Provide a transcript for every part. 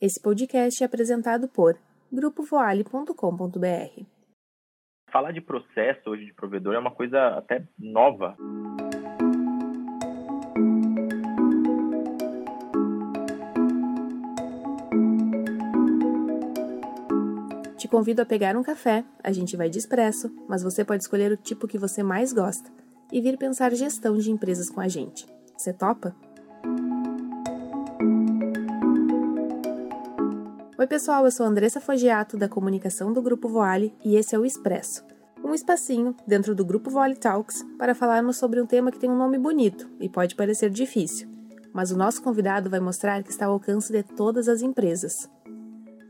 Esse podcast é apresentado por grupovoale.com.br. Falar de processo hoje de provedor é uma coisa até nova. Te convido a pegar um café, a gente vai de expresso, mas você pode escolher o tipo que você mais gosta e vir pensar gestão de empresas com a gente. Você topa? Oi, pessoal, eu sou Andressa Fogiato, da comunicação do Grupo Voale, e esse é o Expresso, um espacinho dentro do Grupo Voale Talks para falarmos sobre um tema que tem um nome bonito e pode parecer difícil, mas o nosso convidado vai mostrar que está ao alcance de todas as empresas.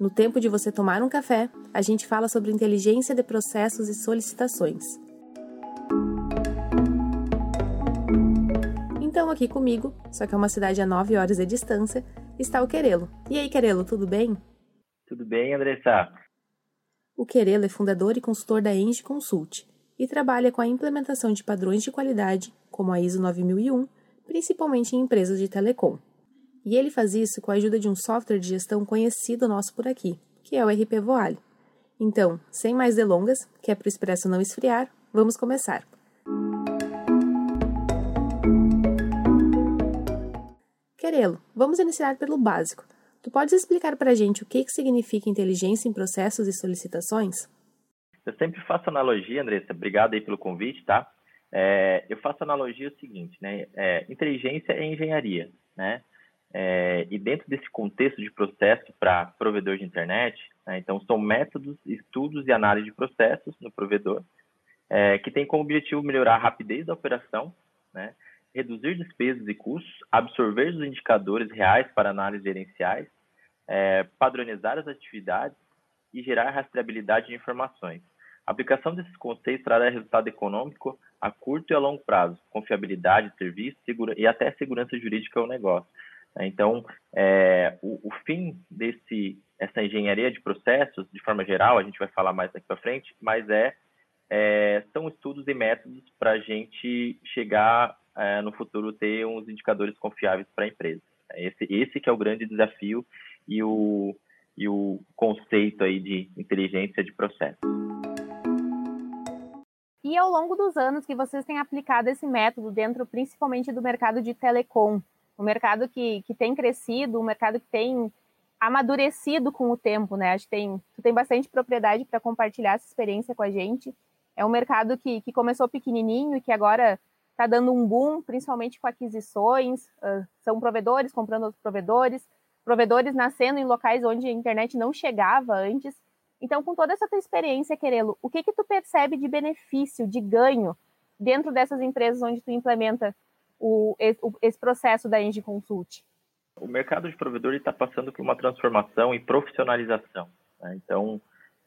No tempo de você tomar um café, a gente fala sobre inteligência de processos e solicitações. Então, aqui comigo, só que é uma cidade a 9 horas de distância, está o Querelo. E aí, Querelo, tudo bem? Tudo bem, Andressa? O Querelo é fundador e consultor da Enge Consult e trabalha com a implementação de padrões de qualidade, como a ISO 9001, principalmente em empresas de telecom. E ele faz isso com a ajuda de um software de gestão conhecido nosso por aqui, que é o RP Voale. Então, sem mais delongas, que é para o expresso não esfriar, vamos começar. Querelo, vamos iniciar pelo básico. Tu podes explicar para a gente o que, que significa inteligência em processos e solicitações? Eu sempre faço analogia, Andressa, obrigado aí pelo convite, tá? É, eu faço analogia o seguinte, né? É, inteligência é engenharia, né? É, e dentro desse contexto de processo para provedor de internet, né, então são métodos, estudos e análise de processos no provedor, é, que tem como objetivo melhorar a rapidez da operação, né, reduzir despesas e custos, absorver os indicadores reais para análises gerenciais, é, padronizar as atividades e gerar rastreabilidade de informações. A aplicação desses conceitos trará resultado econômico a curto e a longo prazo, confiabilidade de serviço segura, e até segurança jurídica ao negócio. Então, é, o, o, fim desse essa engenharia de processos, de forma geral, a gente vai falar mais daqui para frente, mas é, é, são estudos e métodos para a gente chegar é, no futuro ter uns indicadores confiáveis para a empresa. Esse, esse que é o grande desafio e o, e o conceito aí de inteligência de processo. E ao longo dos anos que vocês têm aplicado esse método dentro principalmente do mercado de telecom, um mercado que, que tem crescido, um mercado que tem amadurecido com o tempo, né? Acho que tem, tu tem bastante propriedade para compartilhar essa experiência com a gente. É um mercado que, que começou pequenininho e que agora está dando um boom, principalmente com aquisições, uh, são provedores comprando outros provedores, provedores nascendo em locais onde a internet não chegava antes. Então, com toda essa tua experiência, Querelo, o que que tu percebe de benefício, de ganho dentro dessas empresas onde tu implementa o, esse processo da Engie Consult? O mercado de provedor está passando por uma transformação e profissionalização. Né? Então,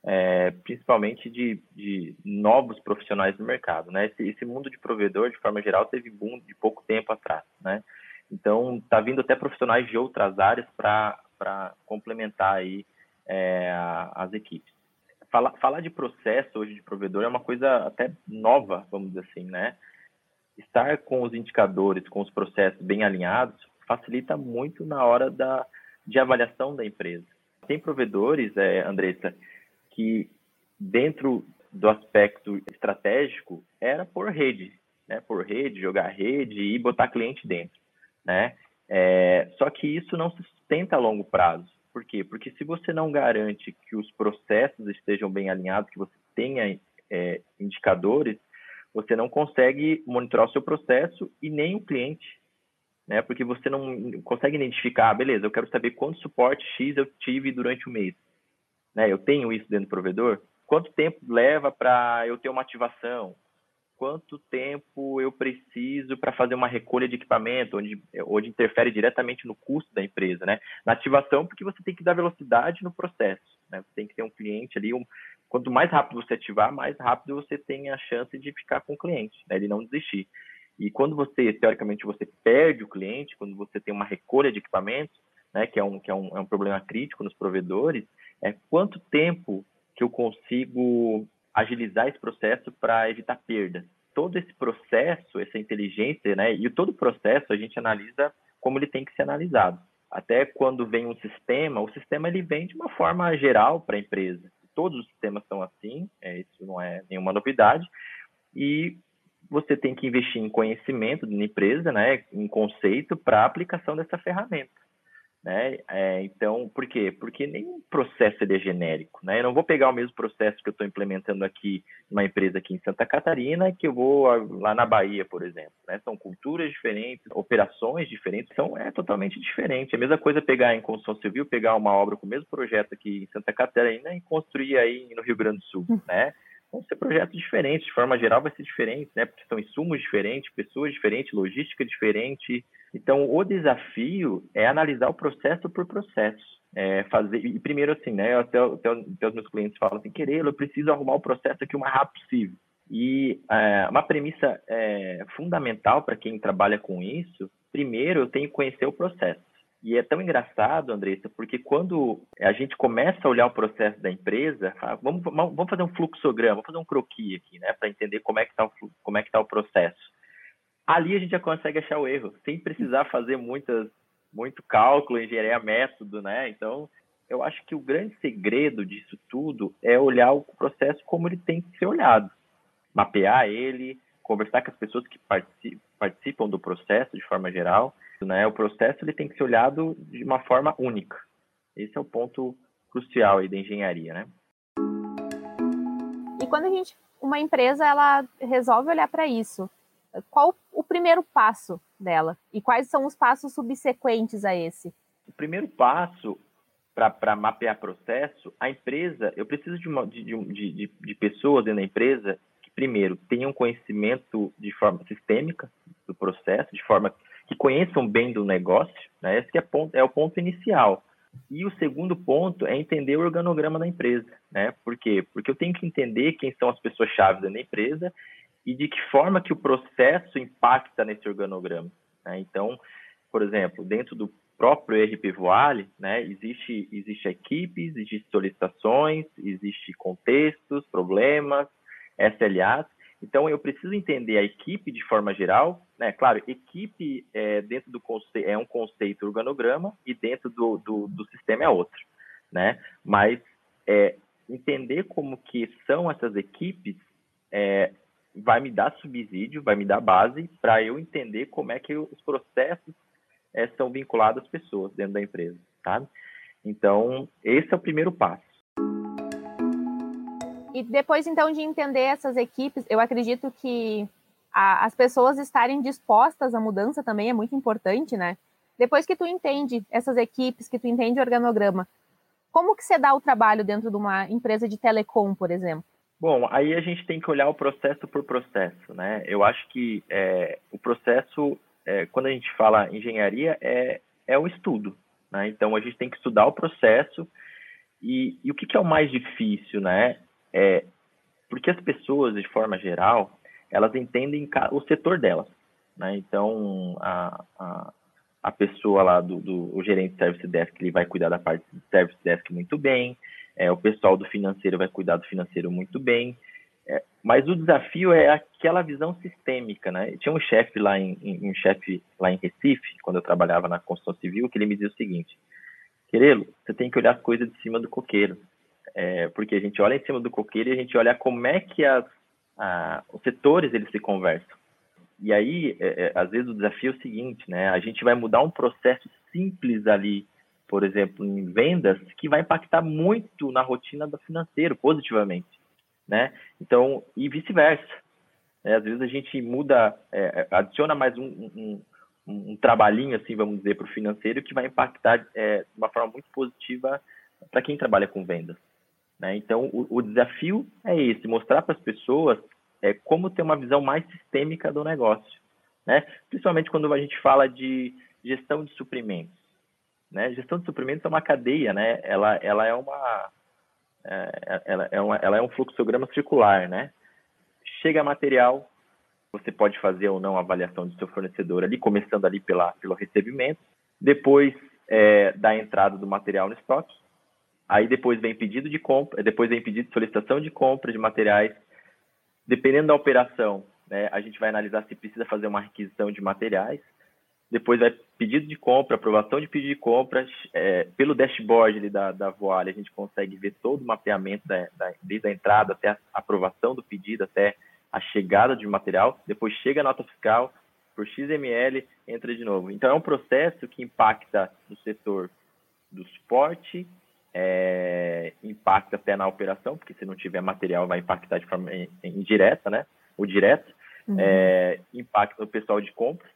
é, principalmente de, de, novos profissionais no mercado. Né? Esse, esse, mundo de provedor, de forma geral, teve boom de pouco tempo atrás. Né? Então, está vindo até profissionais de outras áreas para complementar aí, é, as equipes. Falar, de processo hoje de provedor é uma coisa até nova, vamos dizer assim, né? Estar com os indicadores, com os processos bem alinhados, facilita muito na hora da, de avaliação da empresa. Tem provedores, é, Andressa, que dentro do aspecto estratégico era por rede, né? Por rede, jogar rede e botar cliente dentro, né? É, só que isso não se sustenta a longo prazo. Por quê? Porque se você não garante que os processos estejam bem alinhados, que você tenha é, indicadores, você não consegue monitorar o seu processo e nem o cliente, né? Porque você não consegue identificar, ah, beleza, eu quero saber quanto suporte X eu tive durante o mês né, eu tenho isso dentro do provedor, quanto tempo leva para eu ter uma ativação? Quanto tempo eu preciso para fazer uma recolha de equipamento, onde, onde interfere diretamente no custo da empresa, né? Na ativação, porque você tem que dar velocidade no processo, né? Você tem que ter um cliente ali, um, quanto mais rápido você ativar, mais rápido você tem a chance de ficar com o cliente, né? Ele não desistir. E quando você, teoricamente, você perde o cliente, quando você tem uma recolha de equipamentos, né, que, é um, que é, um, é um problema crítico nos provedores, é quanto tempo que eu consigo agilizar esse processo para evitar perda. Todo esse processo, essa inteligência, né, e todo o processo a gente analisa como ele tem que ser analisado. até quando vem um sistema, o sistema ele vem de uma forma geral para a empresa. Todos os sistemas são assim, é, isso não é nenhuma novidade. E você tem que investir em conhecimento na empresa, né, em conceito para aplicação dessa ferramenta. Né? É, então, por quê? Porque nenhum processo é genérico. Né? Eu não vou pegar o mesmo processo que eu estou implementando aqui numa empresa aqui em Santa Catarina que eu vou lá na Bahia, por exemplo. Né? São culturas diferentes, operações diferentes, são é totalmente diferente. É a mesma coisa pegar em construção civil, pegar uma obra com o mesmo projeto aqui em Santa Catarina e construir aí no Rio Grande do Sul, hum. né? Vão ser projetos diferentes, de forma geral vai ser diferente, né? Porque são insumos diferentes, pessoas diferentes, logística diferente. Então, o desafio é analisar o processo por processo. É fazer, e primeiro assim, né? Até, até, até os meus clientes falam assim, querer, eu preciso arrumar o processo aqui o mais rápido possível. E é, uma premissa é, fundamental para quem trabalha com isso, primeiro eu tenho que conhecer o processo. E é tão engraçado, Andressa, porque quando a gente começa a olhar o processo da empresa, vamos, vamos fazer um fluxograma, vamos fazer um croquis aqui, né, para entender como é que está o, como é que tá o processo. Ali a gente já consegue achar o erro, sem precisar fazer muitas, muito cálculo, engenharia método, né? Então, eu acho que o grande segredo disso tudo é olhar o processo como ele tem que ser olhado, mapear ele, conversar com as pessoas que participam do processo de forma geral né? O processo ele tem que ser olhado de uma forma única. Esse é o ponto crucial aí da engenharia, né? E quando a gente, uma empresa, ela resolve olhar para isso, qual o primeiro passo dela? E quais são os passos subsequentes a esse? O primeiro passo para mapear processo, a empresa, eu preciso de, uma, de, de, de, de pessoas dentro da empresa que, primeiro, tenham conhecimento de forma sistêmica do processo, de forma que conheçam bem do negócio, né? Esse é, ponto, é o ponto inicial. E o segundo ponto é entender o organograma da empresa, né? Por quê? Porque eu tenho que entender quem são as pessoas-chave da empresa e de que forma que o processo impacta nesse organograma. Né? Então, por exemplo, dentro do próprio ERP Voale, né, existe, existe equipes, existe solicitações, existe contextos, problemas, SLAs, então, eu preciso entender a equipe de forma geral, né? Claro, equipe é, dentro do conceito, é um conceito organograma e dentro do, do, do sistema é outro, né? Mas é, entender como que são essas equipes é, vai me dar subsídio, vai me dar base para eu entender como é que os processos é, são vinculados às pessoas dentro da empresa, tá? Então, esse é o primeiro passo. E depois, então, de entender essas equipes, eu acredito que a, as pessoas estarem dispostas à mudança também é muito importante, né? Depois que tu entende essas equipes, que tu entende o organograma, como que você dá o trabalho dentro de uma empresa de telecom, por exemplo? Bom, aí a gente tem que olhar o processo por processo, né? Eu acho que é, o processo, é, quando a gente fala engenharia, é, é um estudo, né? Então a gente tem que estudar o processo e, e o que, que é o mais difícil, né? É, porque as pessoas, de forma geral, elas entendem o setor delas. Né? Então, a, a, a, pessoa lá do, do gerente de service desk, ele vai cuidar da parte de service desk muito bem, é, o pessoal do financeiro vai cuidar do financeiro muito bem, é, mas o desafio é aquela visão sistêmica, né? Tinha um chefe lá em, em, um chefe lá em Recife, quando eu trabalhava na construção civil, que ele me dizia o seguinte: Querelo, você tem que olhar as coisas de cima do coqueiro é, porque a gente olha em cima do coqueiro e a gente olha como é que as, a, os setores eles se conversam. E aí, é, é, às vezes o desafio é o seguinte, né? A gente vai mudar um processo simples ali, por exemplo, em vendas, que vai impactar muito na rotina do financeiro, positivamente, né? Então, e vice-versa. Né? Às vezes a gente muda, é, é adiciona mais um, um, um, um, trabalhinho, assim, vamos dizer, para o financeiro, que vai impactar é, de uma forma muito positiva para quem trabalha com vendas. Né? Então, o, o, desafio é esse, mostrar para as pessoas é, como ter uma visão mais sistêmica do negócio, né? principalmente quando a gente fala de gestão de suprimentos. Né? Gestão de suprimentos é uma cadeia, né? ela, ela, é, uma, é, ela, é uma, ela é um fluxograma circular. Né? Chega material, você pode fazer ou não a avaliação do seu fornecedor ali, começando ali pela, pelo recebimento, depois é, da entrada do material no estoque, Aí depois vem pedido de compra, depois vem pedido de solicitação de compra de materiais. Dependendo da operação, né, a gente vai analisar se precisa fazer uma requisição de materiais. depois vai pedido de compra, aprovação de pedido de compra, é, pelo dashboard da, da Voale, a gente consegue ver todo o mapeamento da, da, desde a entrada até a aprovação do pedido, até a chegada de material, depois chega a nota fiscal, por XML, entra de novo. Então, é um processo que impacta no setor do suporte, é, impacta até na operação, porque se não tiver material vai impactar de forma indireta, né? Ou direta. Uhum. É, impacta no pessoal de compras,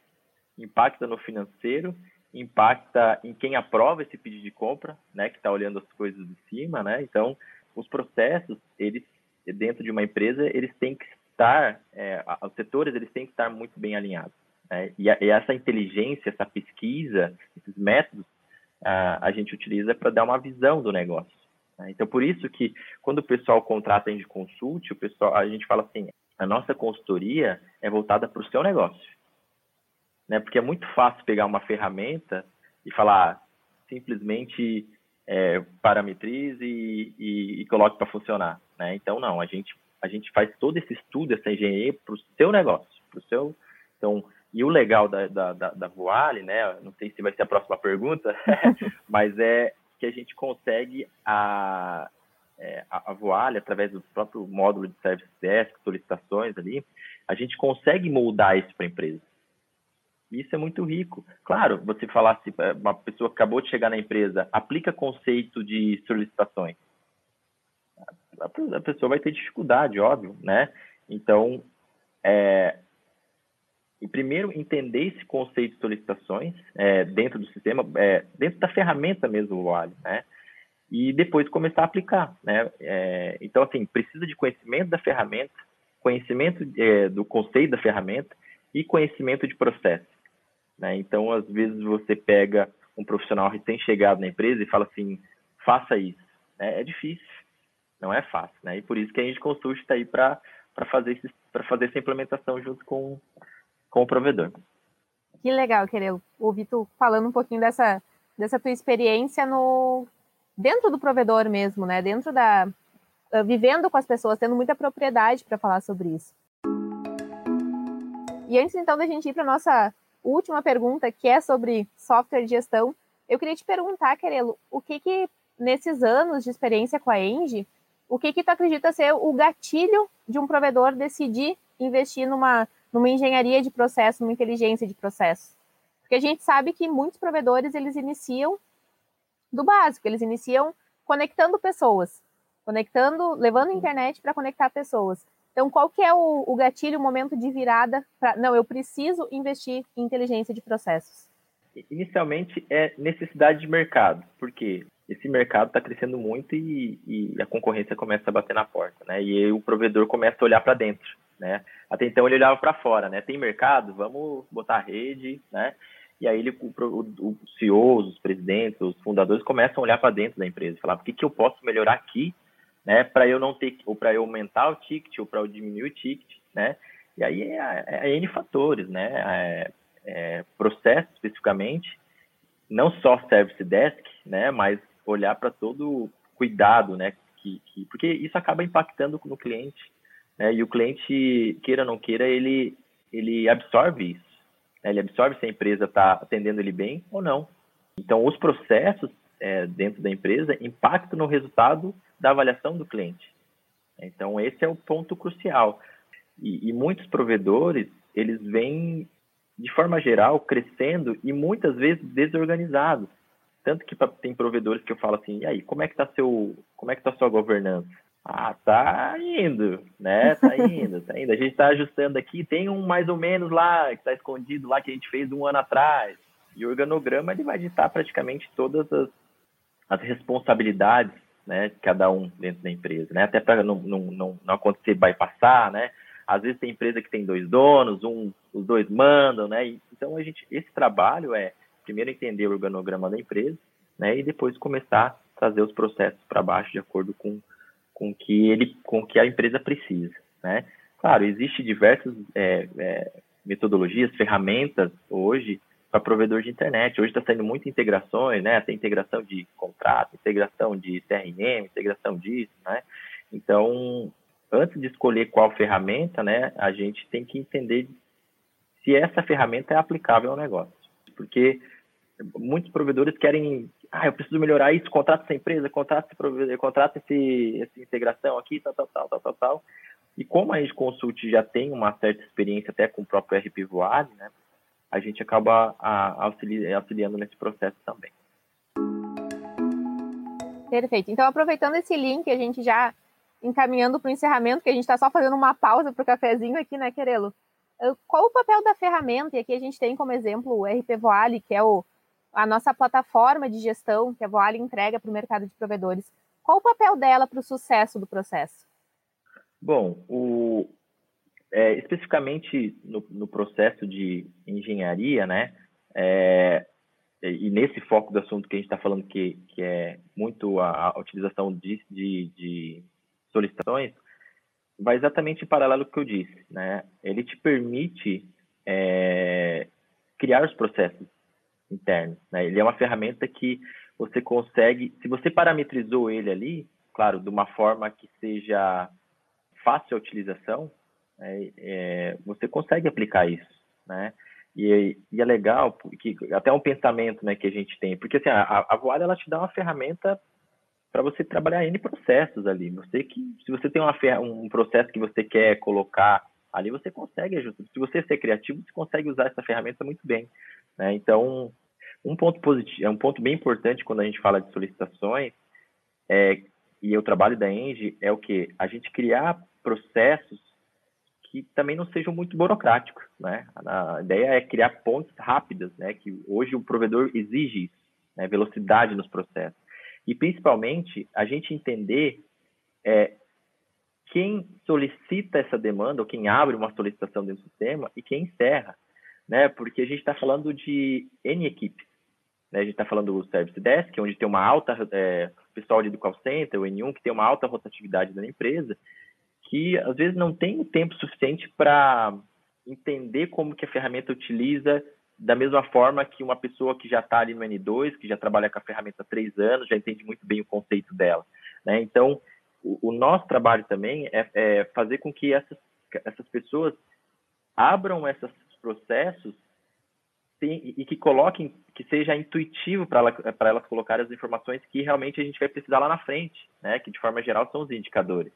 impacta no financeiro, impacta em quem aprova esse pedido de compra, né? Que está olhando as coisas de cima, né? Então, os processos, eles dentro de uma empresa, eles têm que estar, é, os setores, eles têm que estar muito bem alinhados. Né? E, a, e essa inteligência, essa pesquisa, esses métodos, a, a gente utiliza para dar uma visão do negócio. Né? Então, por isso que quando o pessoal contrata a gente consulte, o pessoal, a gente fala assim, a nossa consultoria é voltada para o seu negócio. Né? Porque é muito fácil pegar uma ferramenta e falar simplesmente é, parametrize e, e, e coloque para funcionar. Né? Então, não, a gente, a gente faz todo esse estudo, essa engenharia para o seu negócio, para o seu... Então, e o legal da, da, da, da Voale, né? Não sei se vai ser a próxima pergunta, mas é que a gente consegue a, é, a, Voale, através do próprio módulo de Service Desk, solicitações ali, a gente consegue moldar isso para a empresa. Isso é muito rico. Claro, você falasse, é, uma pessoa que acabou de chegar na empresa, aplica conceito de solicitações. A pessoa vai ter dificuldade, óbvio, né? Então, é, e primeiro entender esse conceito de solicitações é, dentro do sistema, é, dentro da ferramenta mesmo do Wally, né? E depois começar a aplicar, né? É, então, assim, precisa de conhecimento da ferramenta, conhecimento é, do conceito da ferramenta e conhecimento de processo, né? Então, às vezes você pega um profissional recém-chegado na empresa e fala assim, faça isso. Né? É difícil, não é fácil, né? E por isso que a gente consulta está aí para fazer, para fazer essa implementação junto com com o provedor. Que legal, querer ouvir tu falando um pouquinho dessa, dessa tua experiência no dentro do provedor mesmo, né? Dentro da uh, vivendo com as pessoas, tendo muita propriedade para falar sobre isso. E antes então da gente ir para nossa última pergunta, que é sobre software de gestão, eu queria te perguntar, Querelo, o que que nesses anos de experiência com a Engie, o que que tu acredita ser o gatilho de um provedor decidir investir numa numa engenharia de processo, numa inteligência de processo. Porque a gente sabe que muitos provedores eles iniciam do básico, eles iniciam conectando pessoas, conectando, levando a internet para conectar pessoas. Então, qual que é o, o gatilho, o momento de virada para, não, eu preciso investir em inteligência de processos? Inicialmente é necessidade de mercado, porque esse mercado está crescendo muito e, e, a concorrência começa a bater na porta, né? E o provedor começa a olhar para dentro né? Até então ele olhava para fora, né? Tem mercado, vamos botar rede, né? E aí ele, o, o CEOs, os presidentes, os fundadores começam a olhar para dentro da empresa, falar, o que, que eu posso melhorar aqui, né? Para eu não ter, ou para eu aumentar o ticket, ou para eu diminuir o ticket, né? E aí é, é, é N fatores, né? É, é, processo especificamente, não só service desk, né? Mas olhar para todo cuidado, né? Que, que, porque isso acaba impactando no cliente, né? E o cliente, queira ou não queira, ele, ele absorve isso. Né? Ele absorve se a empresa está atendendo ele bem ou não. Então, os processos é, dentro da empresa impactam no resultado da avaliação do cliente. Então, esse é o ponto crucial. E, e muitos provedores, eles vêm, de forma geral, crescendo e muitas vezes desorganizados. Tanto que tem provedores que eu falo assim, e aí, como é que está seu, como é que tá sua governança? Ah, tá indo, né? Tá indo, tá indo. A gente tá ajustando aqui, tem um mais ou menos lá, que tá escondido lá, que a gente fez um ano atrás. E o organograma, ele vai ditar praticamente todas as, as responsabilidades, né, de cada um dentro da empresa, né? Até para não, não, não, não acontecer bypassar, né? Às vezes tem empresa que tem dois donos, um, os dois mandam, né? Então, a gente, esse trabalho é, primeiro, entender o organograma da empresa, né? E depois começar a trazer os processos para baixo de acordo com com que ele, com que a empresa precisa, né? Claro, existe diversas é, é, metodologias, ferramentas hoje para provedor de internet. Hoje está saindo muitas integrações, né? Tem integração de contrato, integração de CRM, integração disso, né? Então, antes de escolher qual ferramenta, né, a gente tem que entender se essa ferramenta é aplicável ao negócio. porque muitos provedores querem, ah, eu preciso melhorar isso, contrato essa empresa, contrato esse provedor, esse, essa integração aqui, tal, tal, tal, tal, tal, tal. E como a gente Consult já tem uma certa experiência até com o próprio RP né, a gente acaba auxiliando nesse processo também. Perfeito. Então, aproveitando esse link, a gente já encaminhando para o encerramento, que a gente está só fazendo uma pausa para o cafezinho aqui, né, Querelo? Qual o papel da ferramenta? E aqui a gente tem como exemplo o RP Voale, que é o, a nossa plataforma de gestão que a Voale entrega para o mercado de provedores. Qual o papel dela para o sucesso do processo? Bom, o, é, especificamente no, no, processo de engenharia, né, é, e nesse foco do assunto que a gente está falando, que, que é muito a, a utilização de, de, de, solicitações, vai exatamente em paralelo com o que eu disse. Né? Ele te permite é, criar os processos internos. Né? Ele é uma ferramenta que você consegue, se você parametrizou ele ali, claro, de uma forma que seja fácil a utilização, é, é, você consegue aplicar isso, né? E, e, é legal, que até um pensamento né, que a gente tem, porque assim, a, a Voalha, ela te dá uma ferramenta para você trabalhar N processos ali. Você que, se você tem uma, um processo que você quer colocar ali, você consegue ajustar. Se você ser criativo, você consegue usar essa ferramenta muito bem. Né? Então, um ponto positivo, é um ponto bem importante quando a gente fala de solicitações, é, e o trabalho da Eng é o que? A gente criar processos que também não sejam muito burocráticos, né? A ideia é criar pontes rápidas, né? Que hoje o provedor exige isso, né? Velocidade nos processos. E principalmente a gente entender é, quem solicita essa demanda ou quem abre uma solicitação dentro do sistema e quem encerra, né? Porque a gente está falando de N equipes. Né? A gente está falando do Service Desk, onde tem uma alta, é, pessoal de call center, o N1, que tem uma alta rotatividade da empresa, que às vezes não tem o tempo suficiente para entender como que a ferramenta utiliza da mesma forma que uma pessoa que já está ali no N2, que já trabalha com a ferramenta há três anos, já entende muito bem o conceito dela. Né? Então, o, o, nosso trabalho também é, é, fazer com que essas, essas pessoas abram esses processos e, que coloquem, que seja intuitivo para ela, elas colocarem as informações que realmente a gente vai precisar lá na frente, né? que de forma geral são os indicadores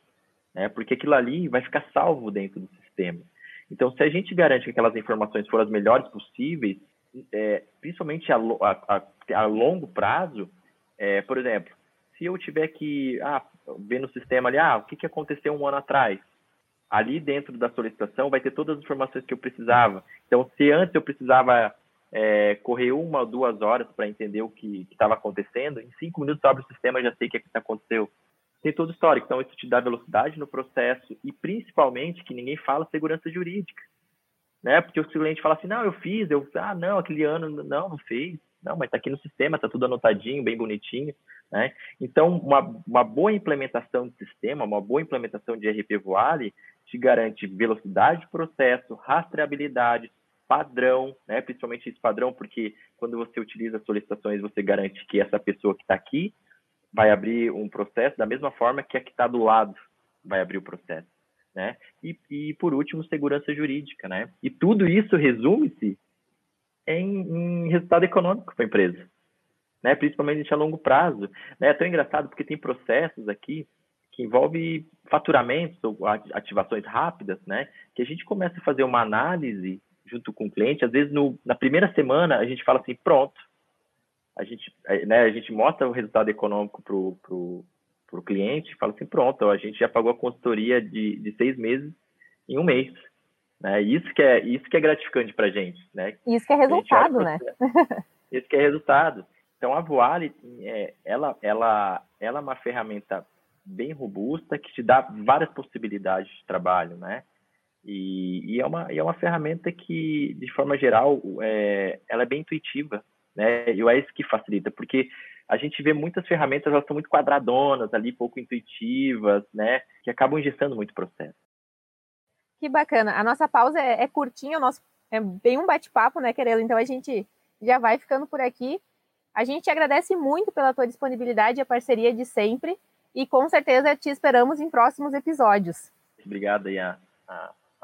né? Porque aquilo ali vai ficar salvo dentro do sistema. Então, se a gente garante que aquelas informações foram as melhores possíveis, é, principalmente a, a, a, longo prazo, é, por exemplo, se eu tiver que ah, ver no sistema ali, ah, o que, que aconteceu um ano atrás? Ali dentro da solicitação vai ter todas as informações que eu precisava. Então, se antes eu precisava é, correr uma ou duas horas para entender o que estava acontecendo, em cinco minutos eu abro o sistema já sei o que, que aconteceu tem todo o histórico. Então, isso te dá velocidade no processo e, principalmente, que ninguém fala segurança jurídica. Né? Porque o cliente fala assim, não, eu fiz, eu, ah, não, aquele ano, não, não fez. Não, mas está aqui no sistema, está tudo anotadinho, bem bonitinho. Né? Então, uma, uma boa implementação de sistema, uma boa implementação de RP Voale te garante velocidade de processo, rastreabilidade, padrão, né? principalmente esse padrão, porque quando você utiliza solicitações, você garante que essa pessoa que está aqui vai abrir um processo da mesma forma que a que está do lado vai abrir o processo, né? E, e por último, segurança jurídica, né? E tudo isso resume-se em, em, resultado econômico para a empresa, né? Principalmente a longo prazo, né? É tão engraçado porque tem processos aqui que envolve faturamentos ou ativações rápidas, né? Que a gente começa a fazer uma análise junto com o cliente, às vezes no, na primeira semana a gente fala assim, pronto, a gente, né, a gente mostra o resultado econômico para o pro, pro cliente fala assim, pronto, a gente já pagou a consultoria de, de seis meses em um mês. Né? Isso, que é, isso que é gratificante para a gente. Né? Isso que é resultado, né? Isso que é resultado. Então, a Voale, é, ela, ela, ela é uma ferramenta bem robusta que te dá várias possibilidades de trabalho, né? E, e, é, uma, e é uma ferramenta que, de forma geral, é, ela é bem intuitiva né? E é isso que facilita, porque a gente vê muitas ferramentas, elas são muito quadradonas ali, pouco intuitivas, né? Que acabam ingestando muito processo. Que bacana. A nossa pausa é, é curtinha, o nosso é bem um bate-papo, né, Querelo? Então a gente já vai ficando por aqui. A gente agradece muito pela tua disponibilidade e a parceria de sempre. E com certeza te esperamos em próximos episódios. Obrigado aí a,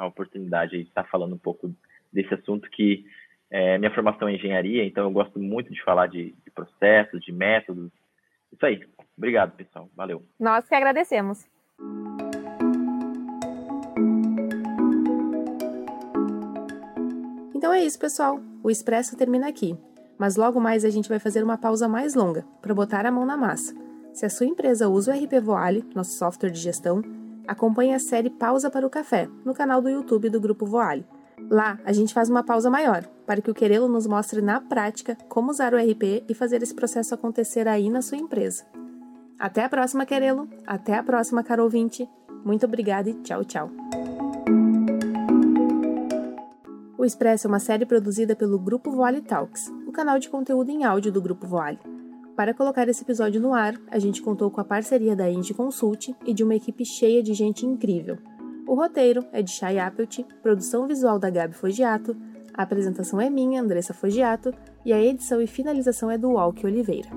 a, oportunidade de estar falando um pouco desse assunto que É, minha formação é engenharia, então eu gosto muito de falar de, de processos, de métodos. Isso aí. Obrigado, pessoal. Valeu. Nós que agradecemos. Então é isso, pessoal. O Expresso termina aqui. Mas logo mais a gente vai fazer uma pausa mais longa para botar a mão na massa. Se a sua empresa usa o RP Voale, nosso software de gestão, acompanhe a série Pausa para o Café no canal do YouTube do Grupo Voale. Lá, a gente faz uma pausa maior, para que o Querelo nos mostre na prática como usar o RP e fazer esse processo acontecer aí na sua empresa. Até a próxima, Querelo. Até a próxima, caro ouvinte. Muito obrigada e tchau, tchau. O Expresso é uma série produzida pelo Grupo Voale Talks, o canal de conteúdo em áudio do Grupo Voale. Para colocar esse episódio no ar, a gente contou com a parceria da Indie Consult e de uma equipe cheia de gente incrível. O roteiro é de Shai Appelt, produção visual da Gabi Fogiato, a apresentação é minha, Andressa Fogiato, e a edição e finalização é do Walk Oliveira.